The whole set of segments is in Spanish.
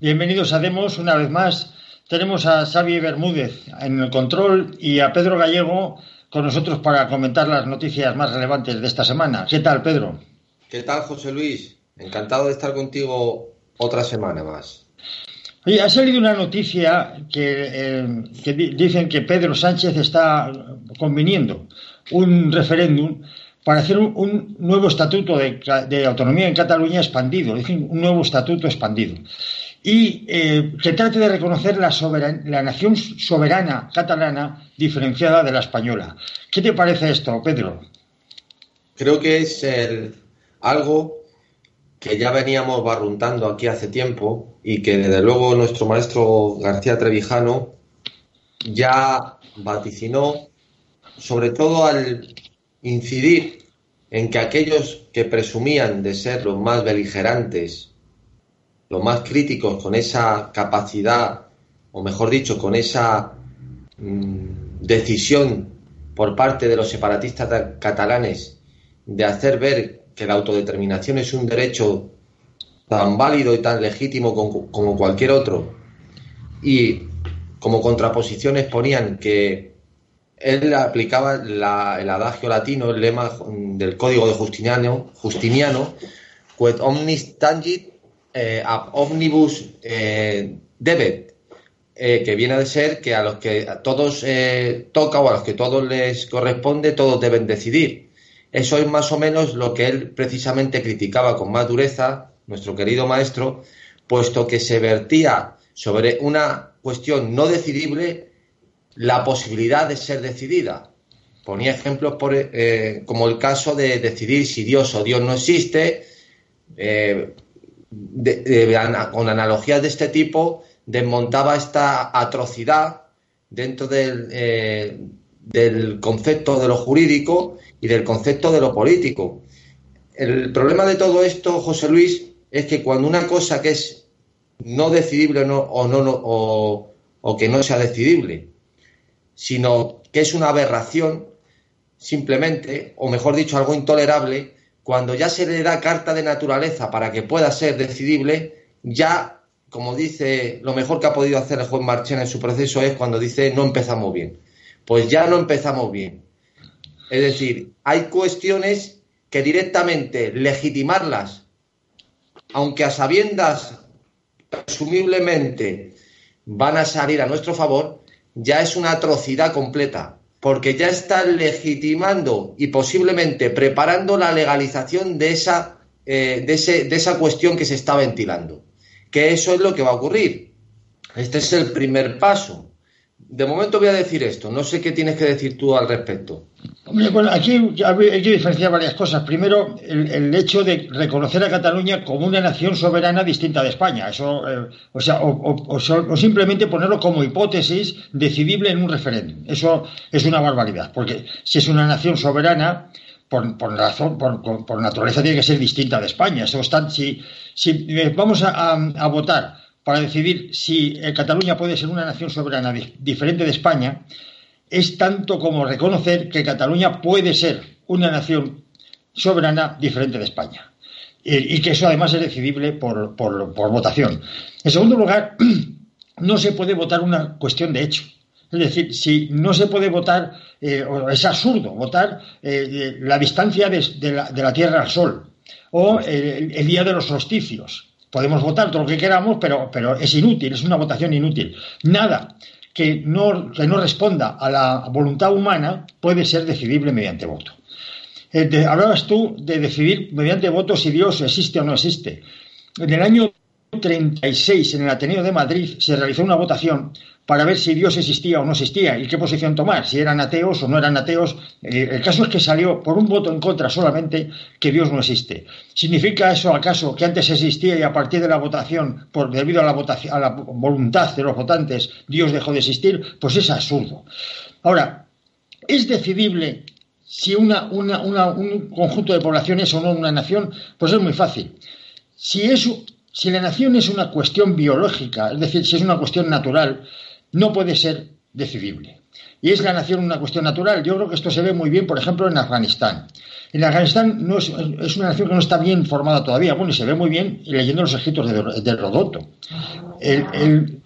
Bienvenidos a Demos una vez más. Tenemos a Xavi Bermúdez en el control y a Pedro Gallego con nosotros para comentar las noticias más relevantes de esta semana. ¿Qué tal, Pedro? ¿Qué tal, José Luis? Encantado de estar contigo otra semana más. Oye, ha salido una noticia que, eh, dicen que Pedro Sánchez está conviniendo un referéndum para hacer un, nuevo estatuto de, autonomía en Cataluña expandido, decir, un nuevo estatuto expandido. Y eh, que trate de reconocer la, la nación soberana catalana diferenciada de la española. ¿Qué te parece esto, Pedro? Creo que es algo que ya veníamos barruntando aquí hace tiempo y que desde luego nuestro maestro García Trevijano ya vaticinó, sobre todo al incidir en que aquellos que presumían de ser los más beligerantes, los más críticos con esa capacidad, o mejor dicho, con esa mm, decisión por parte de los separatistas catalanes de hacer ver que la autodeterminación es un derecho tan válido y tan legítimo como cualquier otro, y como contraposiciones ponían que él aplicaba el adagio latino, el lema del código de Justiniano, Justiniano quod omnis tangit eh, omnibus eh, eh, que viene de ser que a los que a todos toca o a los que todos les corresponde, todos deben decidir. Eso es más o menos lo que él precisamente criticaba con más dureza, nuestro querido maestro, puesto que se vertía sobre una cuestión no decidible la posibilidad de ser decidida. Ponía ejemplos por, eh, como el caso de decidir si Dios o Dios no existe, con analogías de este tipo, desmontaba esta atrocidad dentro del, eh, del concepto de lo jurídico y del concepto de lo político. El problema de todo esto, José Luis, es que cuando una cosa que es no decidible o, no, o que no sea decidible sino que es una aberración simplemente, o mejor dicho, algo intolerable, cuando ya se le da carta de naturaleza para que pueda ser decidible, ya, como dice, lo mejor que ha podido hacer el juez Marchena en su proceso es cuando dice no empezamos bien. Pues ya no empezamos bien. Es decir, hay cuestiones que directamente legitimarlas, aunque a sabiendas presumiblemente van a salir a nuestro favor, ya es una atrocidad completa, porque ya está legitimando y posiblemente preparando la legalización de esa, eh, de, de esa cuestión que se está ventilando. Que eso es lo que va a ocurrir. Este es el primer paso de momento voy a decir esto. No sé qué tienes que decir tú al respecto. aquí hay que diferenciar varias cosas. Primero, el, hecho de reconocer a Cataluña como una nación soberana distinta de España. Eso, eh, o sea, o, simplemente ponerlo como hipótesis decidible en un referéndum. Eso es una barbaridad, porque si es una nación soberana, por, razón, por, naturaleza tiene que ser distinta de España. Si, si eh, vamos a votar para decidir si eh, Cataluña puede ser una nación soberana diferente de España es tanto como reconocer que Cataluña puede ser una nación soberana diferente de España y, que eso además es decidible por, votación. En segundo lugar, no se puede votar una cuestión de hecho. Es decir, si no se puede votar, eh, es absurdo votar eh, la distancia de, la, Tierra al Sol o el día de los solsticios Podemos votar todo lo que queramos, pero, pero es inútil, es una votación inútil. Nada que no, que no responda a la voluntad humana puede ser decidible mediante voto. Eh, hablabas tú de decidir mediante voto si Dios existe o no existe. En el año 36, en el Ateneo de Madrid, se realizó una votación para ver si Dios existía o no existía y qué posición tomar, si eran ateos o no eran ateos. Eh, el caso es que salió por un voto en contra solamente que Dios no existe. ¿Significa eso acaso que antes existía y a partir de la votación, por, debido a la, votación, a la voluntad de los votantes, Dios dejó de existir? Pues es absurdo. Ahora, ¿es decidible si una, un conjunto de población es o no una nación? Pues es muy fácil. Si, es, si la nación es una cuestión biológica, es decir, si es una cuestión natural, no puede ser decidible. Y es la nación una cuestión natural. Yo creo que esto se ve muy bien, por ejemplo, en Afganistán. En Afganistán no es, una nación que no está bien formada todavía. Bueno, y se ve muy bien leyendo los escritos de, de Rodoto.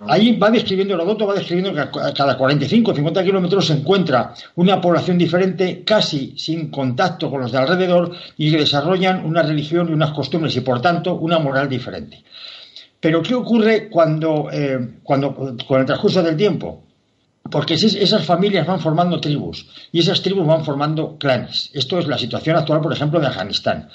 ahí va describiendo, Herodoto va describiendo que a cada 45 o 50 kilómetros se encuentra una población diferente, casi sin contacto con los de alrededor, y que desarrollan una religión y unas costumbres y, por tanto, una moral diferente. Pero, ¿qué ocurre cuando, eh, cuando con el transcurso del tiempo? Porque esas familias van formando tribus y esas tribus van formando clanes. Esto es la situación actual, por ejemplo, de Afganistán.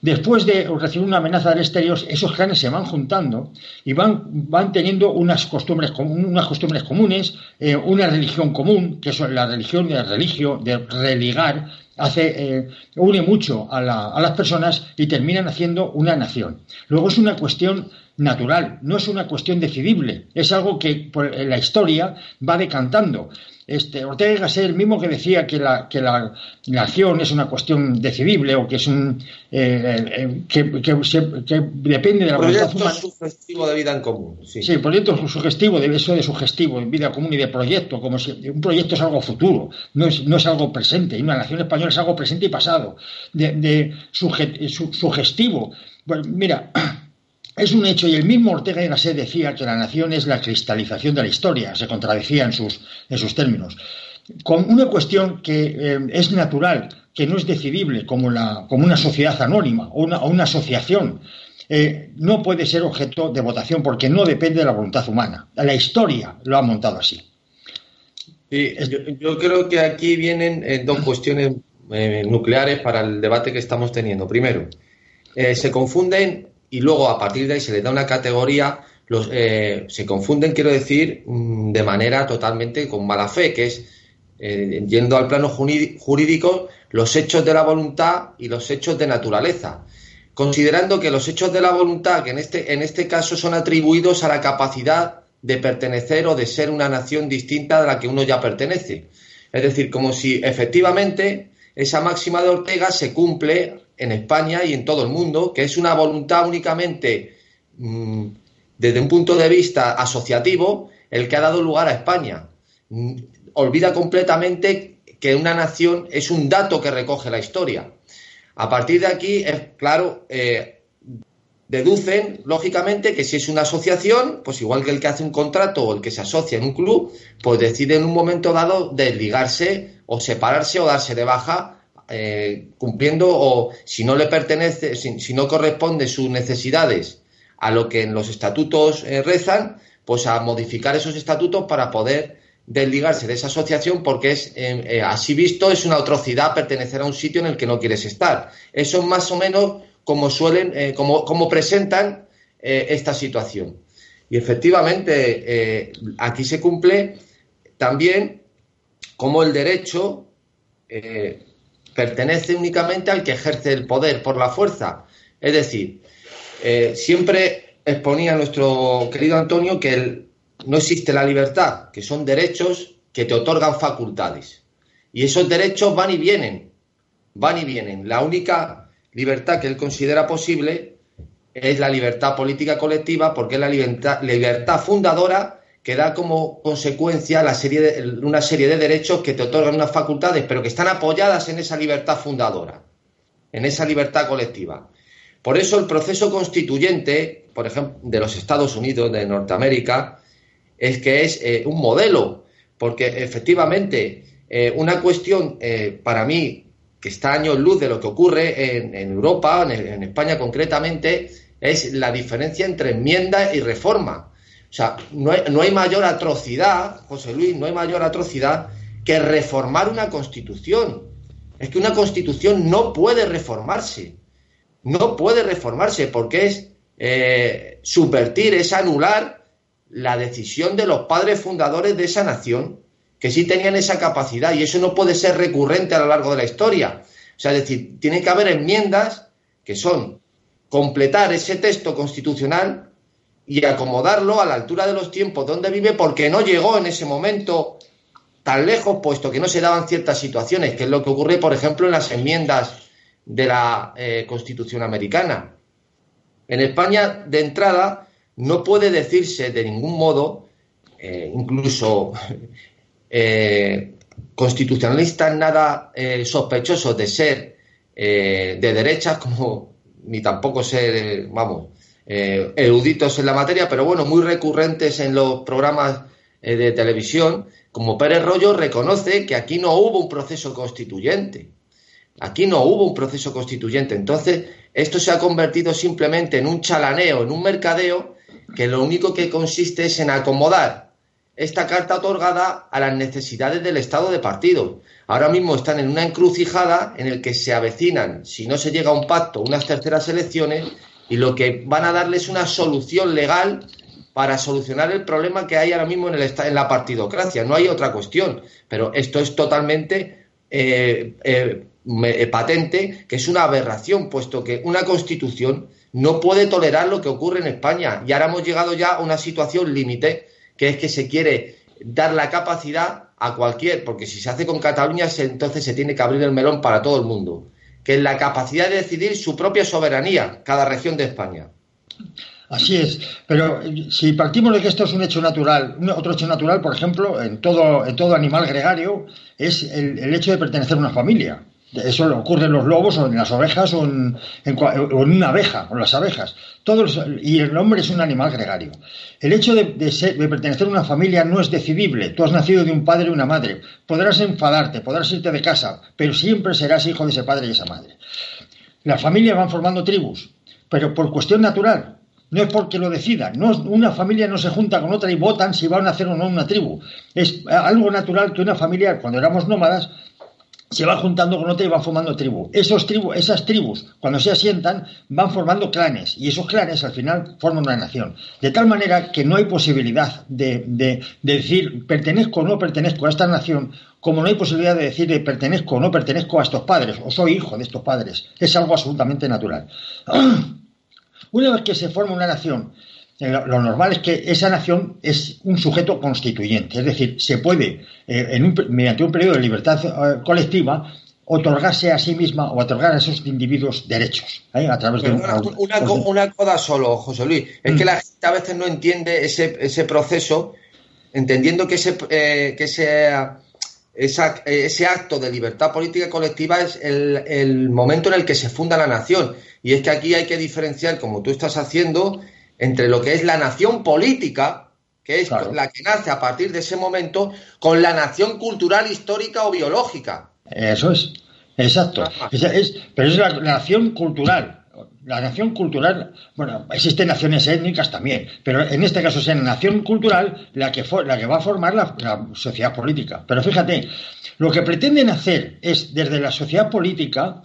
Después de recibir una amenaza del exterior, esos clanes se van juntando y van, van teniendo unas costumbres, unas costumbres comunes, eh, una religión común, que es la religión de religio, de religar, hace, eh, une mucho a, a las personas y terminan haciendo una nación. Luego es una cuestión natural, no es una cuestión decidible, es algo que por la historia va decantando. Este, Ortega y Gasset, el mismo que decía que la, que la, acción es una cuestión decidible o que es un eh, eh, que, depende de la voluntad humana. sugestivo de vida en común. Sí, sí proyecto sugestivo, de eso de sugestivo, en vida común y de proyecto, como si un proyecto es algo futuro, no es, no es algo presente, y una nación española es algo presente y pasado, de, de sugestivo. Bueno, mira, es un hecho, y el mismo Ortega y Gasset decía que la nación es la cristalización de la historia, se contradecía en sus, en sus términos. Con una cuestión que eh, es natural, que no es decidible, como, la, como una sociedad anónima o una, una asociación, eh, no puede ser objeto de votación porque no depende de la voluntad humana. La historia lo ha montado así. yo, creo que aquí vienen eh, dos cuestiones nucleares para el debate que estamos teniendo. Primero, se confunden y luego a partir de ahí se le da una categoría, los, eh, se confunden, quiero decir, mm, de manera totalmente con mala fe, que es, eh, yendo al plano jurídico, los hechos de la voluntad y los hechos de naturaleza. Considerando que los hechos de la voluntad, que en este, en este caso son atribuidos a la capacidad de pertenecer o de ser una nación distinta de la que uno ya pertenece. Es decir, como si efectivamente esa máxima de Ortega se cumple en España y en todo el mundo, que es una voluntad únicamente mm, desde un punto de vista asociativo el que ha dado lugar a España. Mm, olvida completamente que una nación es un dato que recoge la historia. A partir de aquí, es claro, eh, deducen, lógicamente, que si es una asociación, pues igual que el que hace un contrato o el que se asocia en un club, pues decide en un momento dado desligarse o separarse o darse de baja eh, cumpliendo o si no le pertenece, si, no corresponde sus necesidades a lo que en los estatutos eh, rezan, pues a modificar esos estatutos para poder desligarse de esa asociación porque es eh, así visto es una atrocidad pertenecer a un sitio en el que no quieres estar. Eso es más o menos como suelen, como, como, presentan esta situación. Y efectivamente aquí se cumple también como el derecho pertenece únicamente al que ejerce el poder por la fuerza. Es decir, eh, siempre exponía nuestro querido Antonio que no existe la libertad, que son derechos que te otorgan facultades. Y esos derechos van y vienen, van y vienen. La única libertad que él considera posible es la libertad política colectiva porque es la libertad, libertad fundadora que da como consecuencia la serie de, una serie de derechos que te otorgan unas facultades, pero que están apoyadas en esa libertad fundadora, en esa libertad colectiva. Por eso el proceso constituyente, por ejemplo, de los Estados Unidos, de Norteamérica, es que es eh, un modelo, porque efectivamente eh, una cuestión eh, para mí que está años luz de lo que ocurre en, Europa, en España concretamente, es la diferencia entre enmienda y reforma. O sea, no hay, mayor atrocidad, José Luis, no hay mayor atrocidad que reformar una constitución. Es que una constitución no puede reformarse. No puede reformarse porque es eh, subvertir, es anular la decisión de los padres fundadores de esa nación, que sí tenían esa capacidad y eso no puede ser recurrente a lo largo de la historia. O sea, es decir, tiene que haber enmiendas que son completar ese texto constitucional y acomodarlo a la altura de los tiempos donde vive porque no llegó en ese momento tan lejos, puesto que no se daban ciertas situaciones, que es lo que ocurre, por ejemplo, en las enmiendas de la eh, Constitución americana. En España, de entrada, no puede decirse de ningún modo, eh, incluso eh, constitucionalistas nada sospechosos de ser de derechas, como ni tampoco ser, vamos, eh, eruditos en la materia, pero bueno, muy recurrentes en los programas eh, de televisión, como Pérez Rollo reconoce que aquí no hubo un proceso constituyente. Aquí no hubo un proceso constituyente. Entonces, esto se ha convertido simplemente en un chalaneo, en un mercadeo, que lo único que consiste es en acomodar esta carta otorgada a las necesidades del Estado de partido. Ahora mismo están en una encrucijada en el que se avecinan, si no se llega a un pacto, unas terceras elecciones y lo que van a darles una solución legal para solucionar el problema que hay ahora mismo en, el, en la partidocracia. No hay otra cuestión, pero esto es totalmente eh, eh, eh, patente que es una aberración, puesto que una constitución no puede tolerar lo que ocurre en España. Y ahora hemos llegado ya a una situación límite, que es que se quiere dar la capacidad a cualquier, porque si se hace con Cataluña, entonces se tiene que abrir el melón para todo el mundo que la capacidad de decidir su propia soberanía, cada región de España. Así es, pero si partimos de que esto es un hecho natural, otro hecho natural, por ejemplo, en todo, en todo animal gregario, es el hecho de pertenecer a una familia. Eso ocurre en los lobos o en las ovejas o en, una abeja o en las abejas. Todos, y el hombre es un animal gregario. El hecho de, pertenecer a una familia no es decidible. Tú has nacido de un padre y una madre. Podrás enfadarte, podrás irte de casa, pero siempre serás hijo de ese padre y esa madre. Las familias van formando tribus, pero por cuestión natural. No es porque lo decidan. No, una familia no se junta con otra y votan si van a hacer o no una tribu. Es algo natural que una familia, cuando éramos nómadas, se va juntando con otra y van formando tribu. Esos tribu, esas tribus, cuando se asientan, van formando clanes y esos clanes al final forman una nación. De tal manera que no hay posibilidad de, decir pertenezco o no pertenezco a esta nación, como no hay posibilidad de decir pertenezco o no pertenezco a estos padres o soy hijo de estos padres. Es algo absolutamente natural. Una vez que se forma una nación eh, lo normal es que esa nación es un sujeto constituyente, es decir, se puede, eh, mediante un periodo de libertad eh, colectiva, otorgarse a sí misma o otorgar a esos individuos derechos a través de una, una, coda solo, José Luis. Es que mm. la gente a veces no entiende ese, ese proceso, entendiendo que ese, que ese, ese acto de libertad política colectiva es el, el momento en el que se funda la nación. Y es que aquí hay que diferenciar, como tú estás haciendo, entre lo que es la nación política, que es la que nace a partir de ese momento, con la nación cultural, histórica o biológica. Eso es, exacto. pero es la, nación cultural. La nación cultural, bueno, existen naciones étnicas también, pero en este caso es la nación cultural la que, la que va a formar la, la sociedad política. Pero fíjate, lo que pretenden hacer es desde la sociedad política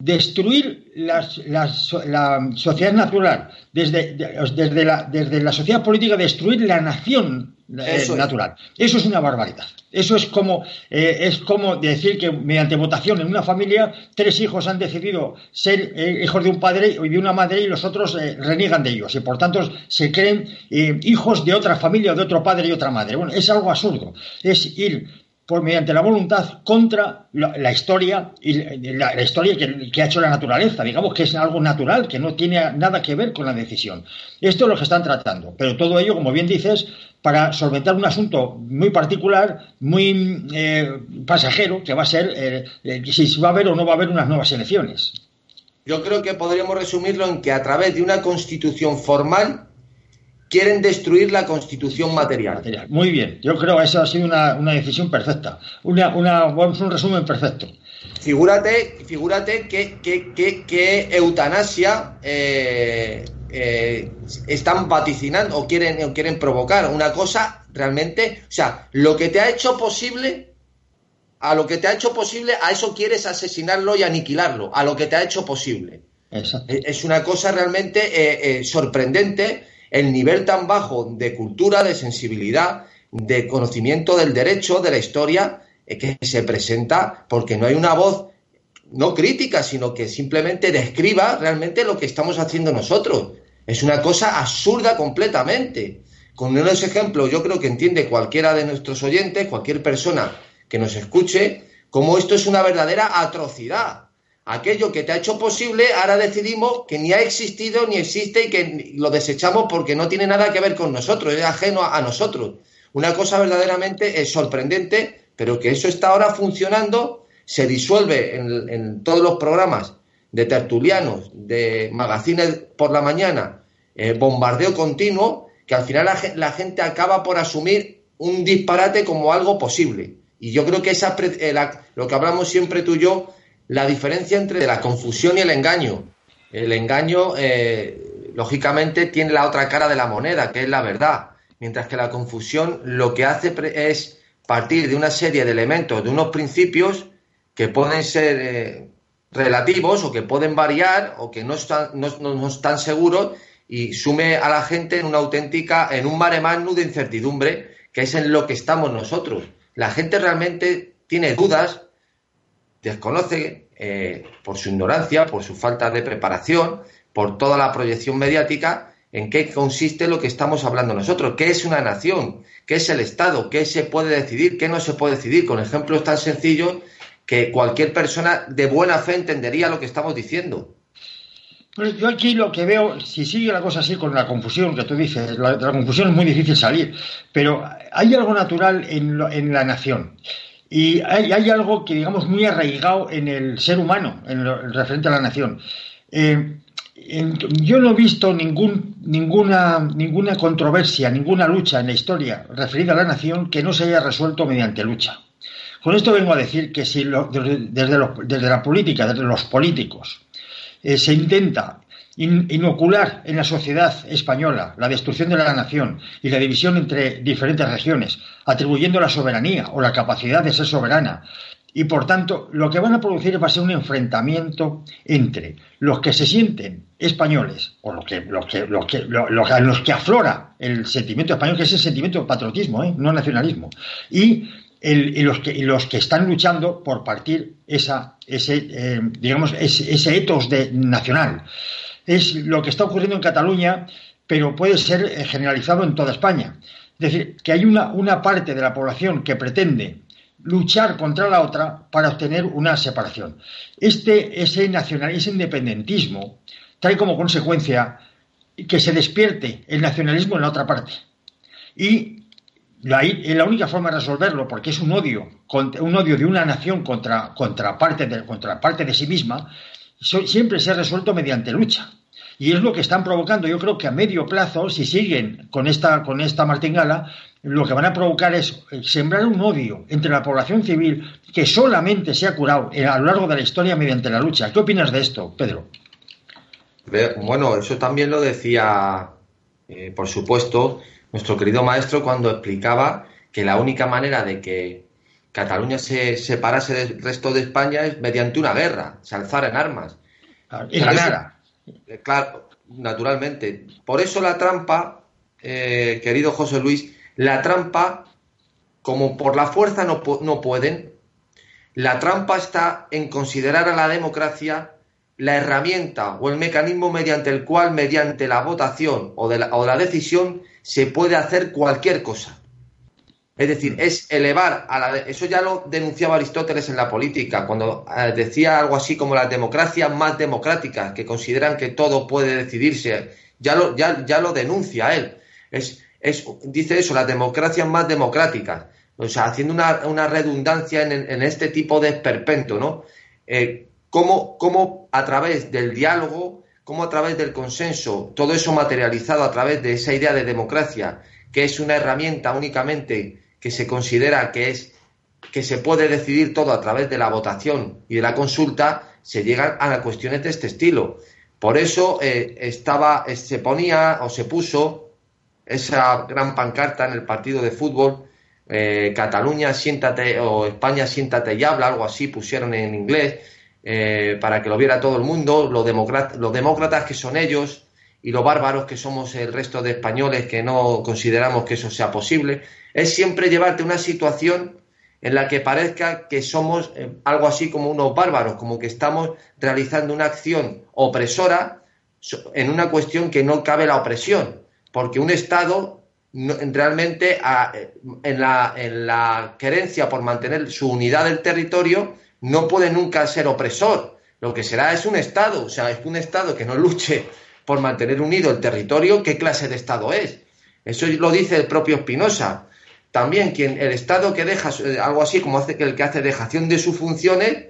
destruir la, sociedad natural, desde, desde, la, desde, la, sociedad política, destruir la nación eh, natural. Eso es una barbaridad. Eso es como, eh, es como decir que mediante votación en una familia, tres hijos han decidido ser eh, hijos de un padre y de una madre y los otros reniegan de ellos. Y por tanto se creen hijos de otra familia, de otro padre y otra madre. Bueno, es algo absurdo. Es ir por mediante la voluntad contra la, historia y la, historia que, ha hecho la naturaleza. Digamos que es algo natural, que no tiene nada que ver con la decisión. Esto es lo que están tratando. Pero todo ello, como bien dices, para solventar un asunto muy particular, muy eh, pasajero, que va a ser eh, eh, si va a haber o no va a haber unas nuevas elecciones. Yo creo que podríamos resumirlo en que a través de una constitución formal quieren destruir la constitución material. Muy bien, yo creo que esa ha sido una, decisión perfecta, una, una, un resumen perfecto. Figúrate, figúrate que, que, eutanasia eh, eh, están vaticinando o quieren, o quieren provocar una cosa realmente, o sea, lo que te ha hecho posible, a lo que te ha hecho posible, a eso quieres asesinarlo y aniquilarlo, a lo que te ha hecho posible. Es una cosa realmente eh, sorprendente el nivel tan bajo de cultura, de sensibilidad, de conocimiento del derecho, de la historia, que se presenta porque no hay una voz no crítica, sino que simplemente describa realmente lo que estamos haciendo nosotros. Es una cosa absurda completamente. Con unos ejemplos, yo creo que entiende cualquiera de nuestros oyentes, cualquier persona que nos escuche, cómo esto es una verdadera atrocidad aquello que te ha hecho posible, ahora decidimos que ni ha existido ni existe y que lo desechamos porque no tiene nada que ver con nosotros, es ajeno a, nosotros. Una cosa verdaderamente es sorprendente, pero que eso está ahora funcionando, se disuelve en, todos los programas de tertulianos, de magazines por la mañana, eh, bombardeo continuo, que al final la, gente acaba por asumir un disparate como algo posible. Y yo creo que esa, eh, lo que hablamos siempre tú y yo, la diferencia entre la confusión y el engaño. El engaño, eh, lógicamente, tiene la otra cara de la moneda, que es la verdad. Mientras que la confusión lo que hace es partir de una serie de elementos, de unos principios que pueden ser relativos o que pueden variar o que no están, no, están seguros y sume a la gente en una auténtica, en un mare magnum de incertidumbre, que es en lo que estamos nosotros. La gente realmente tiene dudas, desconoce eh, por su ignorancia, por su falta de preparación, por toda la proyección mediática, en qué consiste lo que estamos hablando nosotros, qué es una nación, qué es el Estado, qué se puede decidir, qué no se puede decidir, con ejemplos tan sencillos que cualquier persona de buena fe entendería lo que estamos diciendo. yo aquí lo que veo, si sigue la cosa así con la confusión que tú dices, la, la confusión es muy difícil salir, pero hay algo natural en, la nación. Y hay, algo que, digamos, muy arraigado en el ser humano, en lo referente a la nación. Eh, yo no he visto ningún, ninguna, ninguna controversia, ninguna lucha en la historia referida a la nación que no se haya resuelto mediante lucha. Con esto vengo a decir que si desde, la política, desde los políticos, eh, se intenta inocular en la sociedad española la destrucción de la nación y la división entre diferentes regiones, atribuyendo la soberanía o la capacidad de ser soberana. Y por tanto, lo que van a producir va a ser un enfrentamiento entre los que se sienten españoles, o los que, los que, los que, los que aflora el sentimiento español, que es el sentimiento de patriotismo, ¿eh? no nacionalismo, y y, los que, los que están luchando por partir esa, ese, eh, digamos, ese, etos de, nacional. Es lo que está ocurriendo en Cataluña, pero puede ser eh, generalizado en toda España. Es decir, que hay una, una parte de la población que pretende luchar contra la otra para obtener una separación. Este, ese nacional, ese independentismo trae como consecuencia que se despierte el nacionalismo en la otra parte. Y la, la única forma de resolverlo, porque es un odio, un odio de una nación contra, contra, parte, de, contra parte de sí misma, siempre se ha resuelto mediante lucha. Y es lo que están provocando. Yo creo que a medio plazo, si siguen con esta, con esta martingala, lo que van a provocar es sembrar un odio entre la población civil que solamente se ha curado a lo largo de la historia mediante la lucha. ¿Qué opinas de esto, Pedro? Bueno, eso también lo decía, eh, por supuesto, nuestro querido maestro cuando explicaba que la única manera de que Cataluña se separase del resto de España es mediante una guerra, se alzara en armas. Y ganara. Eh, claro, naturalmente. Por eso la trampa, eh, querido José Luis, la trampa, como por la fuerza no, no pueden, la trampa está en considerar a la democracia la herramienta o el mecanismo mediante el cual, mediante la votación o, de la, o la decisión, se puede hacer cualquier cosa. Es decir, es elevar a la. Eso ya lo denunciaba Aristóteles en la política, cuando eh, decía algo así como las democracias más democráticas, que consideran que todo puede decidirse. Ya lo, ya, lo denuncia él. Es, es, dice eso, las democracias más democráticas. O sea, haciendo una, una redundancia en, en, este tipo de esperpento, ¿no? Eh, cómo, cómo a través del diálogo cómo a través del consenso, todo eso materializado a través de esa idea de democracia, que es una herramienta únicamente que se considera que es que se puede decidir todo a través de la votación y de la consulta, se llegan a cuestiones de este estilo. Por eso eh, estaba, se ponía o se puso esa gran pancarta en el partido de fútbol, eh, Cataluña siéntate o España siéntate y habla, algo así pusieron en inglés, eh, para que lo viera todo el mundo, los, los demócratas que son ellos y los bárbaros que somos el resto de españoles que no consideramos que eso sea posible, es siempre llevarte una situación en la que parezca que somos eh, algo así como unos bárbaros, como que estamos realizando una acción opresora en una cuestión que no cabe la opresión, porque un Estado realmente en, la, en la querencia por mantener su unidad del territorio no puede nunca ser opresor. Lo que será es un Estado, o sea, es un Estado que no luche por mantener unido el territorio, ¿qué clase de Estado es? Eso lo dice el propio Spinoza. También quien el Estado que deja algo así como hace que el que hace dejación de sus funciones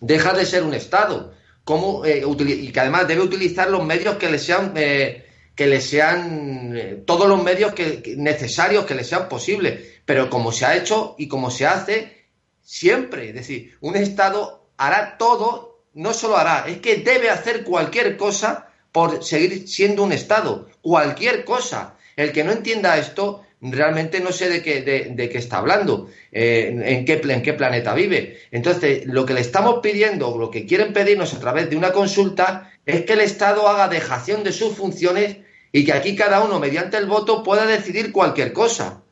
deja de ser un Estado, cómo eh, y que además debe utilizar los medios que le sean eh, que le sean eh, todos los medios que, necesarios que le sean posibles, pero como se ha hecho y como se hace siempre, es decir, un Estado hará todo, no solo hará, es que debe hacer cualquier cosa por seguir siendo un Estado, cualquier cosa. El que no entienda esto realmente no sé de qué, de, qué está hablando, eh, en, qué, en qué planeta vive. Entonces, lo que le estamos pidiendo, lo que quieren pedirnos a través de una consulta, es que el Estado haga dejación de sus funciones y que aquí cada uno, mediante el voto, pueda decidir cualquier cosa.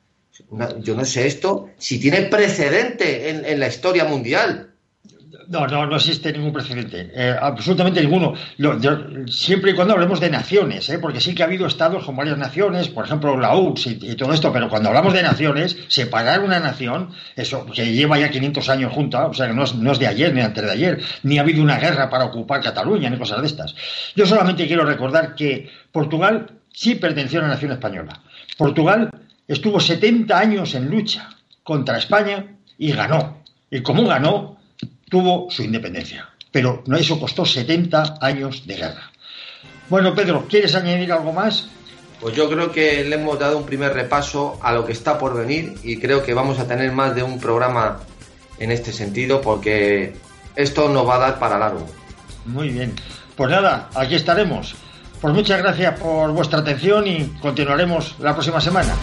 yo no sé esto si tiene precedente en la historia mundial. No, no, no existe ningún precedente, eh, absolutamente ninguno. siempre y cuando hablemos de naciones, ¿eh? porque sí que ha habido estados con varias naciones, por ejemplo la URSS y, todo esto, pero cuando hablamos de naciones, separar una nación, eso que lleva ya 500 años junta, o sea que no es, no es de ayer ni antes de ayer, ni ha habido una guerra para ocupar Cataluña ni cosas de estas. Yo solamente quiero recordar que Portugal sí perteneció a la nación española. Portugal estuvo 70 años en lucha contra España y ganó. Y como ganó, tuvo su independencia. Pero eso costó 70 años de guerra. Bueno, Pedro, ¿quieres añadir algo más? Pues yo creo que le hemos dado un primer repaso a lo que está por venir y creo que vamos a tener más de un programa en este sentido porque esto nos va a dar para largo. Muy bien. Pues nada, aquí estaremos. Pues muchas gracias por vuestra atención y continuaremos la próxima semana.